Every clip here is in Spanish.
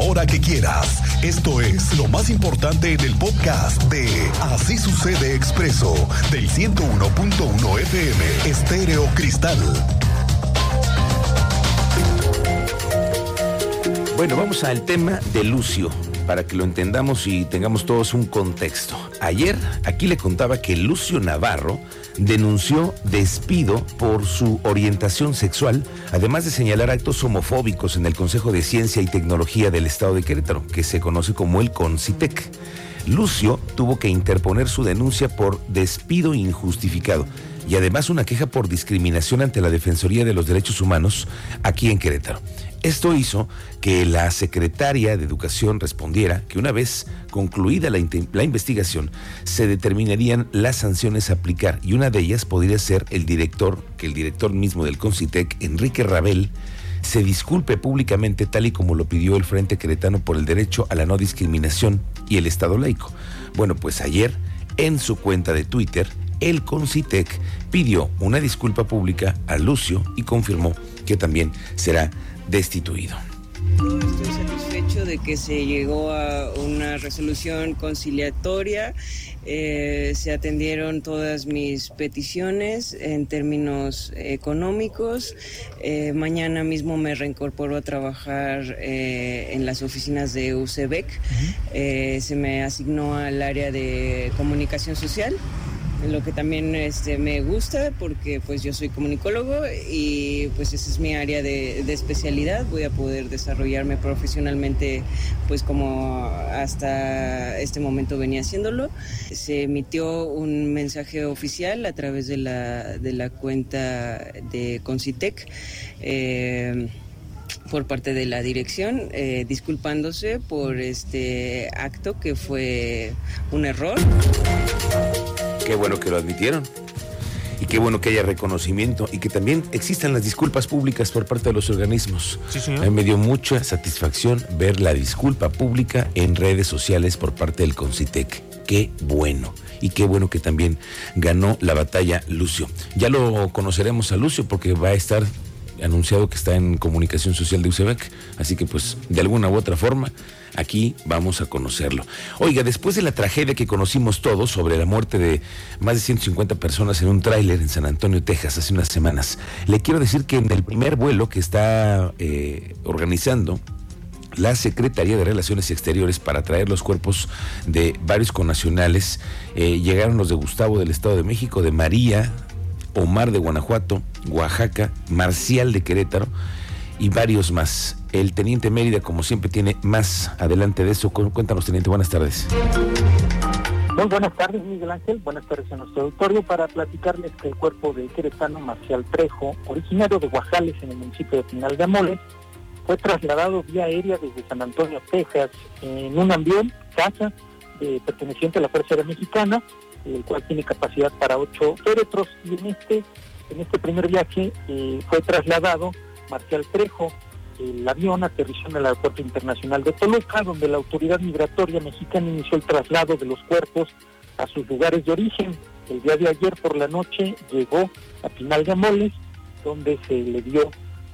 hora que quieras. Esto es lo más importante en el podcast de Así sucede expreso del 101.1 FM Estéreo Cristal. Bueno, vamos al tema de Lucio para que lo entendamos y tengamos todos un contexto. Ayer aquí le contaba que Lucio Navarro denunció despido por su orientación sexual, además de señalar actos homofóbicos en el Consejo de Ciencia y Tecnología del Estado de Querétaro, que se conoce como el CONCITEC. Lucio tuvo que interponer su denuncia por despido injustificado y además una queja por discriminación ante la Defensoría de los Derechos Humanos aquí en Querétaro. Esto hizo que la secretaria de Educación respondiera que una vez concluida la, investigación se determinarían las sanciones a aplicar y una de ellas podría ser el director, que el director mismo del Concitec, Enrique Rabel, se disculpe públicamente tal y como lo pidió el Frente Queretano por el derecho a la no discriminación y el Estado laico. Bueno, pues ayer en su cuenta de Twitter, el Concitec pidió una disculpa pública a Lucio y confirmó que también será destituido. Estoy satisfecho de que se llegó a una resolución conciliatoria. Eh, se atendieron todas mis peticiones en términos económicos. Eh, mañana mismo me reincorporo a trabajar eh, en las oficinas de UCEBEC. se me asignó al área de comunicación social lo que también este, me gusta porque pues yo soy comunicólogo y pues esa es mi área de, especialidad. Voy a poder desarrollarme profesionalmente pues como hasta este momento venía haciéndolo. Se emitió un mensaje oficial a través de la, de la cuenta de Concitec. Eh, por parte de la dirección, eh, disculpándose por este acto que fue un error. Qué bueno que lo admitieron. Y qué bueno que haya reconocimiento y que también existan las disculpas públicas por parte de los organismos. Sí, me dio mucha satisfacción ver la disculpa pública en redes sociales por parte del Concitec. Qué bueno y qué bueno que también ganó la batalla Lucio. Ya lo conoceremos a Lucio porque va a estar anunciado que está en comunicación social de UCEBEC, así que pues de alguna u otra forma aquí vamos a conocerlo. Oiga, después de la tragedia que conocimos todos sobre la muerte de más de 150 personas en un tráiler en San Antonio, Texas, hace unas semanas, le quiero decir que en el primer vuelo que está eh, organizando la Secretaría de Relaciones Exteriores para traer los cuerpos de varios connacionales. Eh, llegaron los de Gustavo del Estado de México, de María, Omar de Guanajuato, Oaxaca, Marcial de Querétaro y varios más. El teniente Mérida, como siempre, tiene más adelante de eso. Cuéntanos, teniente, buenas tardes. Muy buenas tardes, Miguel Ángel. Buenas tardes a nuestro auditorio para platicarles que el cuerpo de queretano Marcial Trejo, originario de Guajales en el municipio de Pinal de Amoles, fue trasladado vía aérea desde San Antonio, Texas, en un avión, casa, perteneciente a la Fuerza Aérea Mexicana, el cual tiene capacidad para ocho féretros, y en este, en este primer viaje eh, fue trasladado Marcial Trejo, el avión aterrizó en el Aeropuerto Internacional de Toluca, donde la autoridad migratoria mexicana inició el traslado de los cuerpos a sus lugares de origen. El día de ayer por la noche llegó a Pinal de Amoles, donde se le dio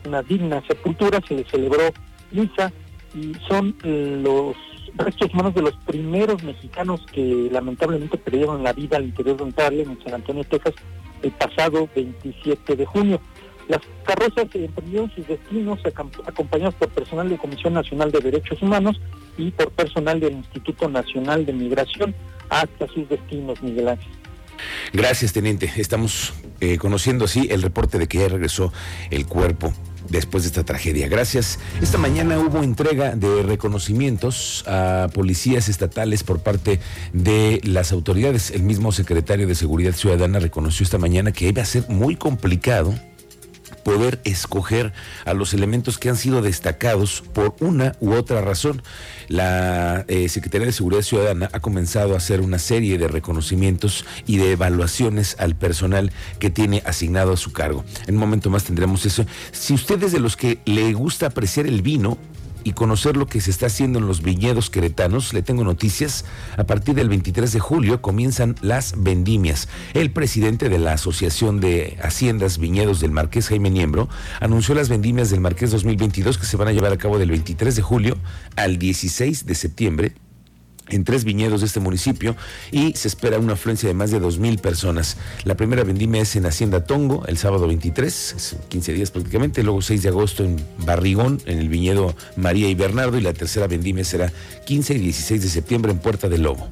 una digna sepultura, se le celebró misa y son los restos humanos de los primeros mexicanos que lamentablemente perdieron la vida al interior de un trailer en San Antonio, Texas, el pasado 27 de junio. Las carrozas emprendieron sus destinos acompañados por personal de Comisión Nacional de Derechos Humanos y por personal del Instituto Nacional de Migración hasta sus destinos, Miguel Ángel. Gracias, teniente. Estamos eh, conociendo así el reporte de que regresó el cuerpo después de esta tragedia. Gracias. Esta mañana hubo entrega de reconocimientos a policías estatales por parte de las autoridades. El mismo secretario de Seguridad Ciudadana reconoció esta mañana que iba a ser muy complicado poder escoger a los elementos que han sido destacados por una u otra razón. La eh, Secretaría de Seguridad Ciudadana ha comenzado a hacer una serie de reconocimientos y de evaluaciones al personal que tiene asignado a su cargo. En un momento más tendremos eso. Si usted es de los que le gusta apreciar el vino, y conocer lo que se está haciendo en los viñedos queretanos, le tengo noticias. A partir del 23 de julio comienzan las vendimias. El presidente de la Asociación de Haciendas Viñedos del Marqués, Jaime Niembro, anunció las vendimias del Marqués 2022 que se van a llevar a cabo del 23 de julio al 16 de septiembre en tres viñedos de este municipio y se espera una afluencia de más de 2.000 personas. La primera vendimia es en Hacienda Tongo, el sábado 23, 15 días prácticamente, luego 6 de agosto en Barrigón, en el viñedo María y Bernardo, y la tercera vendimia será 15 y 16 de septiembre en Puerta del Lobo.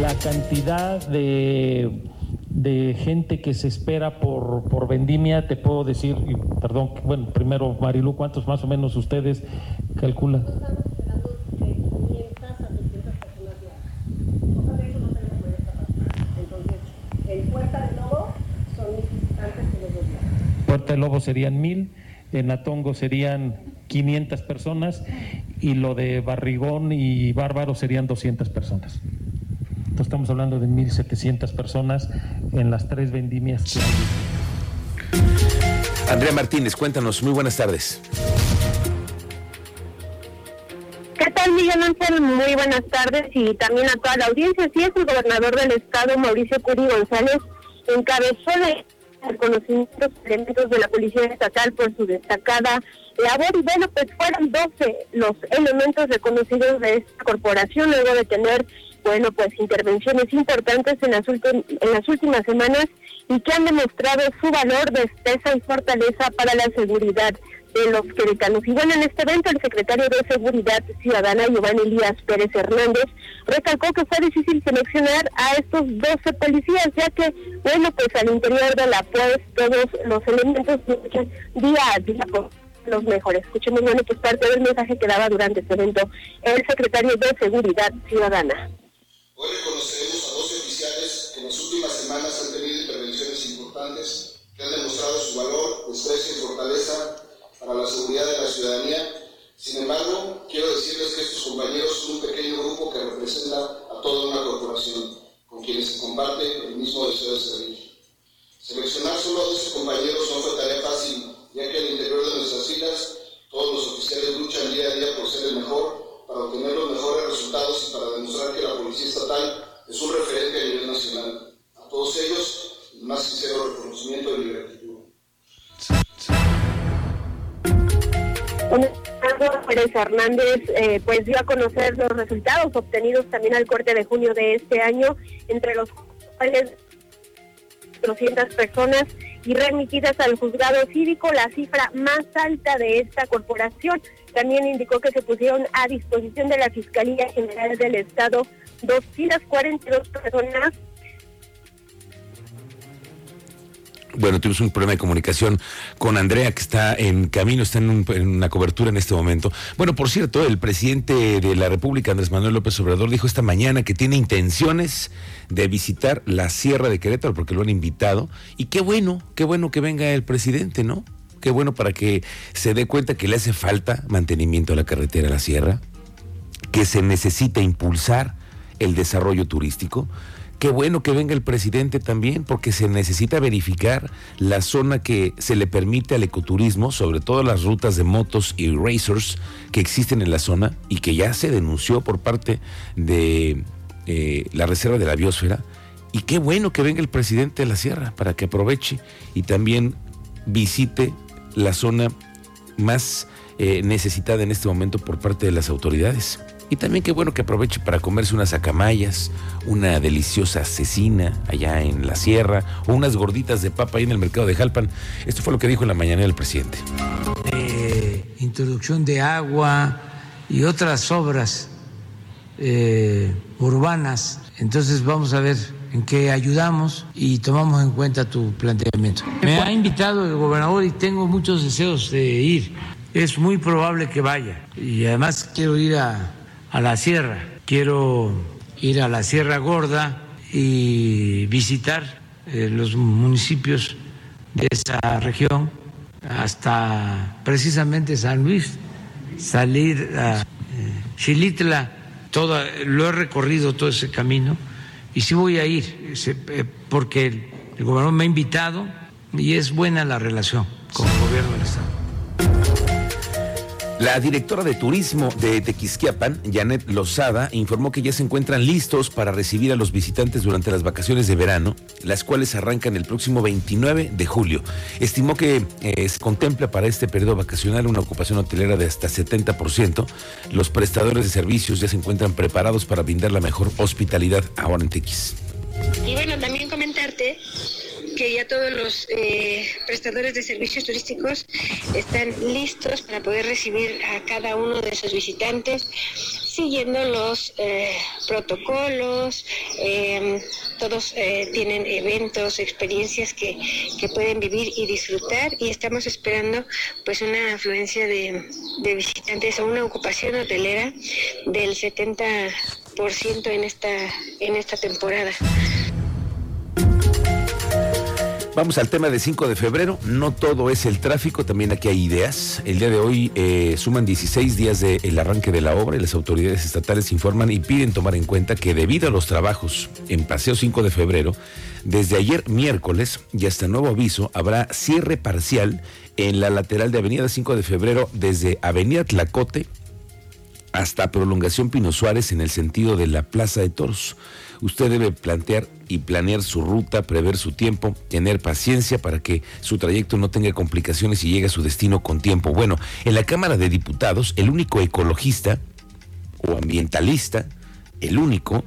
La cantidad de, de gente que se espera por, por vendimia, te puedo decir, perdón, bueno, primero Marilu, ¿cuántos más o menos ustedes calculan? Puerta de Lobo serían mil, en Atongo serían 500 personas y lo de Barrigón y Bárbaro serían 200 personas. Entonces estamos hablando de 1.700 personas en las tres vendimias. Andrea Martínez, cuéntanos, muy buenas tardes. ¿Qué tal, Miguel Ángel? Muy buenas tardes y también a toda la audiencia. Sí, es el gobernador del estado, Mauricio Curi González, encabezó de reconocimientos elementos de la Policía Estatal por su destacada labor. Y bueno, pues fueron 12 los elementos reconocidos de esta corporación luego de tener, bueno, pues intervenciones importantes en las, en las últimas semanas y que han demostrado su valor, destreza y fortaleza para la seguridad de los queretanos. Y bueno, en este evento el secretario de Seguridad Ciudadana, Giovanni Elías Pérez Hernández, recalcó que fue difícil seleccionar a estos 12 policías, ya que, bueno, pues al interior de la pues todos los elementos día a día con los mejores. Escuchemos, bueno, pues parte del mensaje que daba durante este evento el secretario de Seguridad Ciudadana. Hoy reconocemos a 12 oficiales que en las últimas semanas han tenido intervenciones importantes que han demostrado su valor, destreza y fortaleza para la seguridad de la ciudadanía. Sin embargo, quiero decirles que estos compañeros son un pequeño grupo que representa a toda una corporación, con quienes se comparte el mismo deseo de servir. Seleccionar solo a 12 compañeros no fue tarea fácil, ya que al interior de nuestras filas todos los oficiales luchan día a día por ser el mejor, para obtener los mejores resultados y para demostrar que la Policía Estatal es un referente a nivel nacional. A todos ellos, el más sincero reconocimiento y gratitud. Pérez Hernández eh, pues dio a conocer los resultados obtenidos también al corte de junio de este año, entre los cuales 200 personas y remitidas al juzgado cívico, la cifra más alta de esta corporación. También indicó que se pusieron a disposición de la Fiscalía General del Estado 242 personas bueno, tuvimos un problema de comunicación con Andrea, que está en camino, está en, una cobertura en este momento. Bueno, por cierto, el presidente de la República, Andrés Manuel López Obrador, dijo esta mañana que tiene intenciones de visitar la Sierra de Querétaro, porque lo han invitado. Y qué bueno, qué bueno que venga el presidente, ¿no? Qué bueno para que se dé cuenta que le hace falta mantenimiento a la carretera a la Sierra, que se necesita impulsar el desarrollo turístico Qué bueno que venga el presidente también, porque se necesita verificar la zona que se le permite al ecoturismo, sobre todo las rutas de motos y racers que existen en la zona y que ya se denunció por parte de eh, la Reserva de la Biosfera. Y qué bueno que venga el presidente de la Sierra para que aproveche y también visite la zona más eh, necesitada en este momento por parte de las autoridades. Y también qué bueno que aproveche para comerse unas acamayas, una deliciosa cecina allá en la sierra o unas gorditas de papa ahí en el mercado de Jalpan. Esto fue lo que dijo en la mañana el presidente. introducción de agua y otras obras eh, urbanas. Entonces vamos a ver en qué ayudamos y tomamos en cuenta tu planteamiento. Me ha invitado el gobernador y tengo muchos deseos de ir. Es muy probable que vaya y además quiero ir a a la sierra. Quiero ir a la Sierra Gorda y visitar eh, los municipios de esa región hasta precisamente San Luis, salir a eh, todo, lo he recorrido todo ese camino y sí voy a ir eh, porque el gobernador me ha invitado y es buena la relación con el gobierno del Estado. La directora de turismo de Tequisquiapan, Janet Lozada, informó que ya se encuentran listos para recibir a los visitantes durante las vacaciones de verano, las cuales arrancan el próximo 29 de julio. Estimó que eh, se contempla para este periodo vacacional una ocupación hotelera de hasta 70%. Los prestadores de servicios ya se encuentran preparados para brindar la mejor hospitalidad ahora en Tequis. Y bueno, también que ya todos los eh, prestadores de servicios turísticos están listos para poder recibir a cada uno de esos visitantes siguiendo los eh, protocolos, em, todos eh, tienen eventos, experiencias que, que, pueden vivir y disfrutar y estamos esperando pues una afluencia de, de visitantes o una ocupación hotelera del 70% en esta, en esta temporada. Vamos al tema de 5 de febrero. No todo es el tráfico, también aquí hay ideas. El día de hoy eh, suman 16 días del arranque de la obra y las autoridades estatales informan y piden tomar en cuenta que debido a los trabajos en Paseo 5 de febrero, desde ayer miércoles y hasta nuevo aviso habrá cierre parcial en la lateral de Avenida 5 de febrero desde Avenida Tlacote hasta Prolongación Pino Suárez en el sentido de la Plaza de Toros. Usted debe plantear y planear su ruta, prever su tiempo, tener paciencia para que su trayecto no tenga complicaciones y llegue a su destino con tiempo. Bueno, en la Cámara de Diputados, el único ecologista o ambientalista, el único,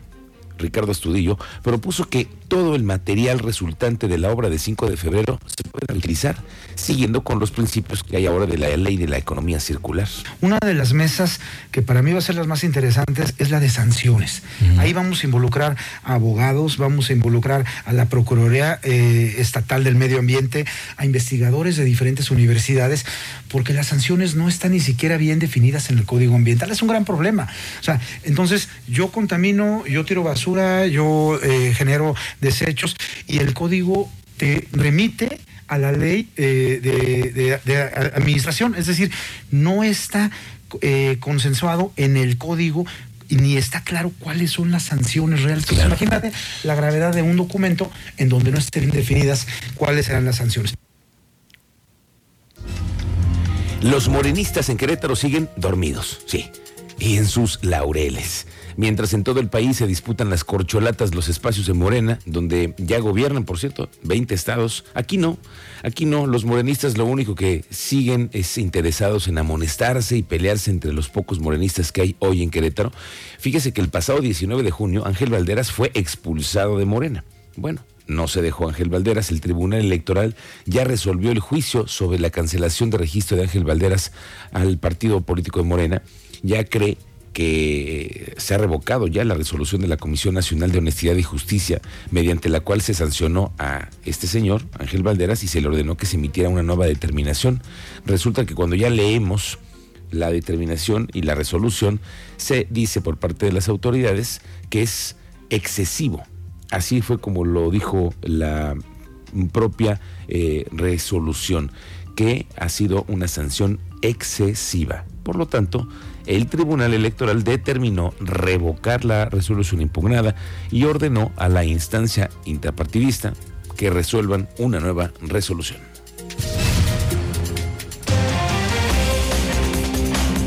Ricardo Estudillo, propuso que todo el material resultante de la obra de 5 de febrero se pueda utilizar, siguiendo con los principios que hay ahora de la ley de la economía circular. Una de las mesas que para mí va a ser las más interesantes es la de sanciones. Ahí vamos a involucrar a abogados, vamos a involucrar a la Procuraduría eh, Estatal del Medio Ambiente, a investigadores de diferentes universidades, porque las sanciones no están ni siquiera bien definidas en el Código Ambiental. Es un gran problema. O sea, entonces yo contamino, yo tiro basura, yo eh, genero desechos y el código te remite a la ley eh, de, de, de, administración, es decir, no está eh, consensuado en el código y ni está claro cuáles son las sanciones reales. Claro. Imagínate la gravedad de un documento en donde no estén definidas cuáles serán las sanciones. Los morenistas en Querétaro siguen dormidos, sí, y en sus laureles. Mientras en todo el país se disputan las corcholatas, los espacios de Morena, donde ya gobiernan, por cierto, 20 estados. Aquí no, aquí no. Los morenistas lo único que siguen es interesados en amonestarse y pelearse entre los pocos morenistas que hay hoy en Querétaro. Fíjese que el pasado 19 de junio Ángel Valderas fue expulsado de Morena. Bueno, no se dejó Ángel Valderas. El Tribunal Electoral ya resolvió el juicio sobre la cancelación de registro de Ángel Valderas al partido político de Morena. Ya cree que se ha revocado ya la resolución de la Comisión Nacional de Honestidad y Justicia, mediante la cual se sancionó a este señor, Ángel Valderas, y se le ordenó que se emitiera una nueva determinación. Resulta que cuando ya leemos la determinación y la resolución, se dice por parte de las autoridades que es excesivo. Así fue como lo dijo la propia eh, resolución, que ha sido una sanción excesiva. Por lo tanto, el Tribunal Electoral determinó revocar la resolución impugnada y ordenó a la instancia intrapartidista que resuelvan una nueva resolución.